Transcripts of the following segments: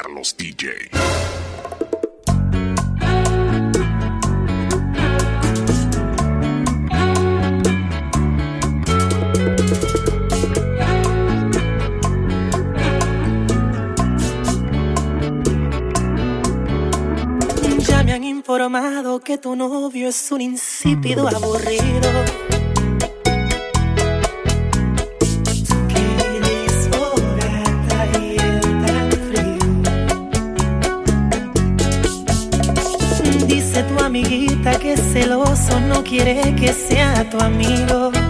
Carlos DJ. Ya me han informado que tu novio es un insípido aburrido. Celoso no quiere que sea tu amigo.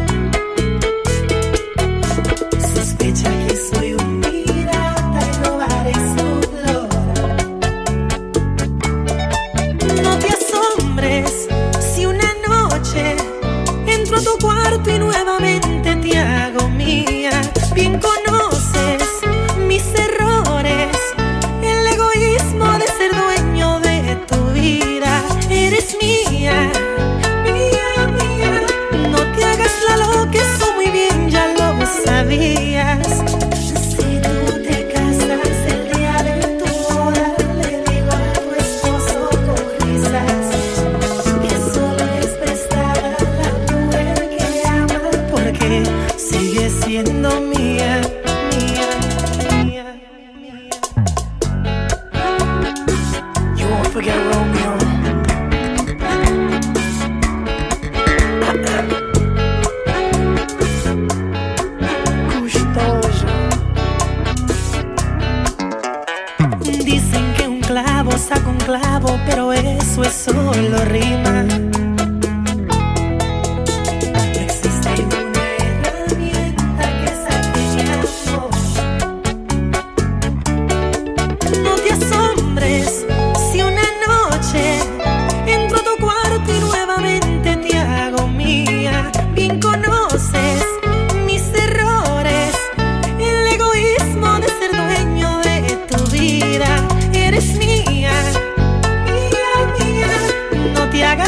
Sigue No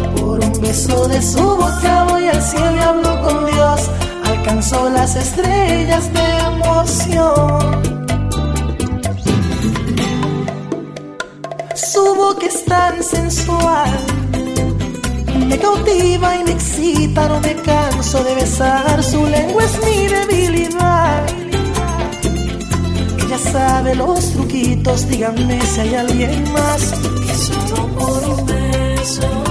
Un beso de su boca voy al cielo y hablo con Dios. Alcanzó las estrellas de emoción. Su boca es tan sensual, me cautiva y me excita, no me canso de besar. Su lengua es mi debilidad. Ella sabe los truquitos, díganme si hay alguien más que solo por un beso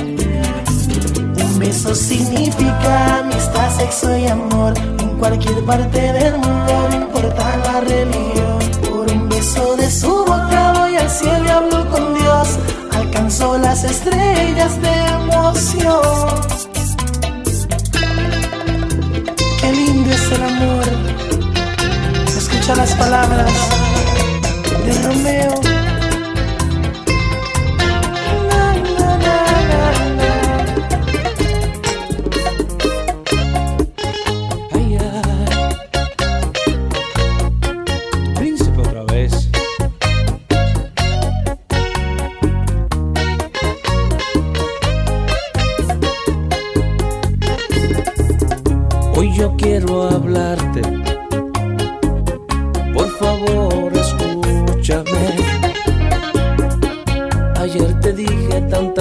Beso significa amistad, sexo y amor en cualquier parte del mundo, no importa la religión. Por un beso de su boca voy al cielo y hablo con Dios. Alcanzó las estrellas de emoción. Qué lindo es el amor. Escucha las palabras de Romeo.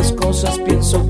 tantas cosas pienso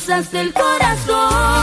cosas del corazón.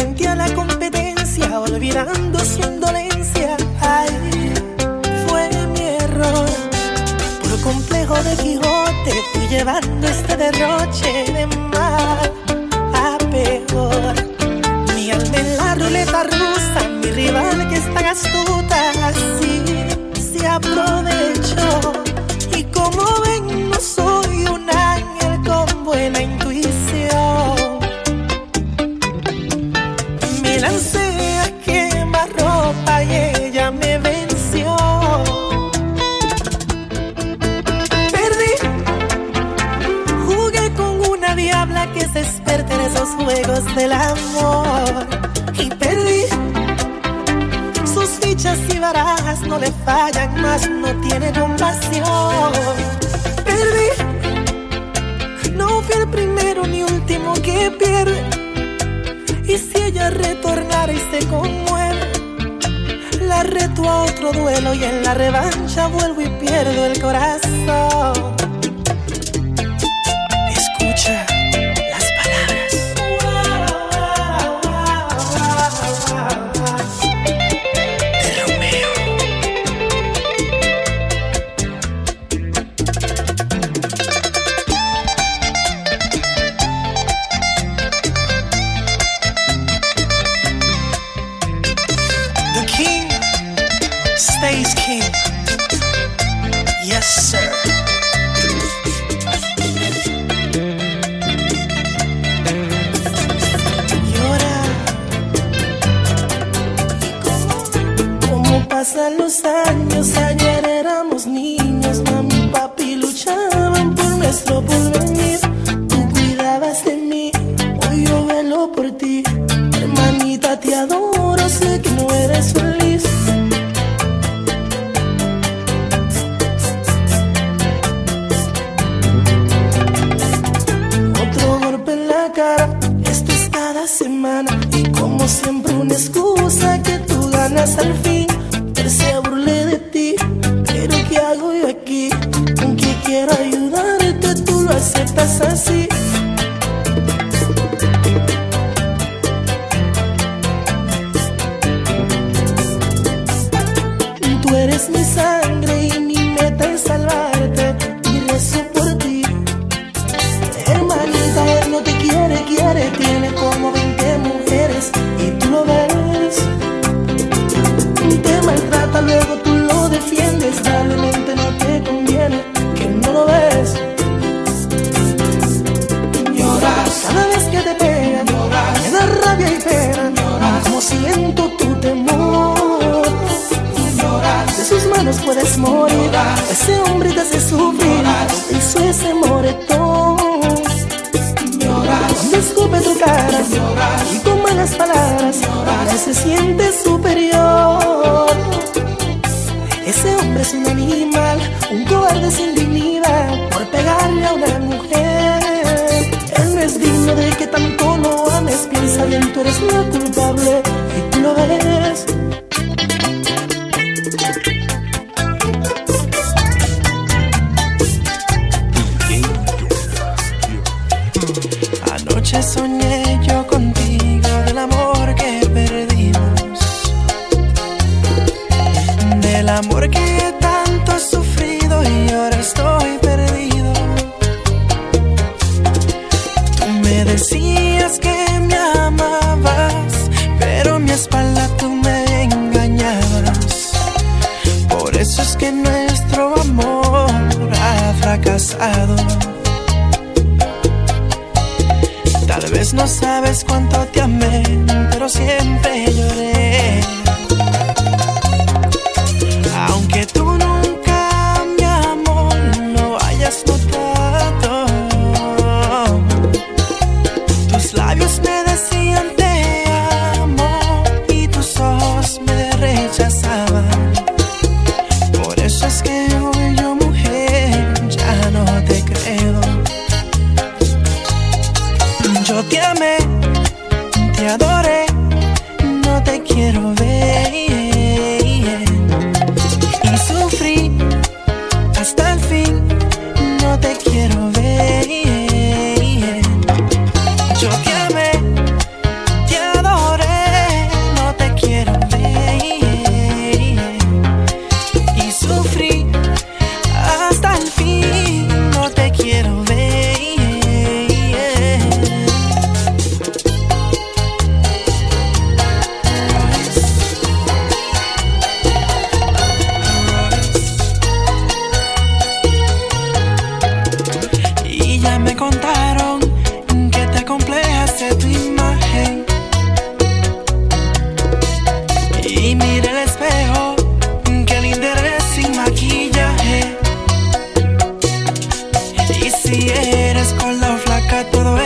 frente a la competencia, olvidando su indolencia. Ay, fue mi error. Por complejo de Quijote fui llevando este derroche de mal a peor. Mi alma en la ruleta rusa, mi rival que está astuta, así se aprovechó. meterte en esos juegos del amor. Y perdí. Sus fichas y barajas no le fallan más, no tiene compasión. Perdí. No fui el primero ni último que pierde. Y si ella retornara y se conmueve, la reto a otro duelo y en la revancha vuelvo y pierdo el corazón. nuestro pulgar. sientes superior. te amé, te adoré. Si eres con la flaca todo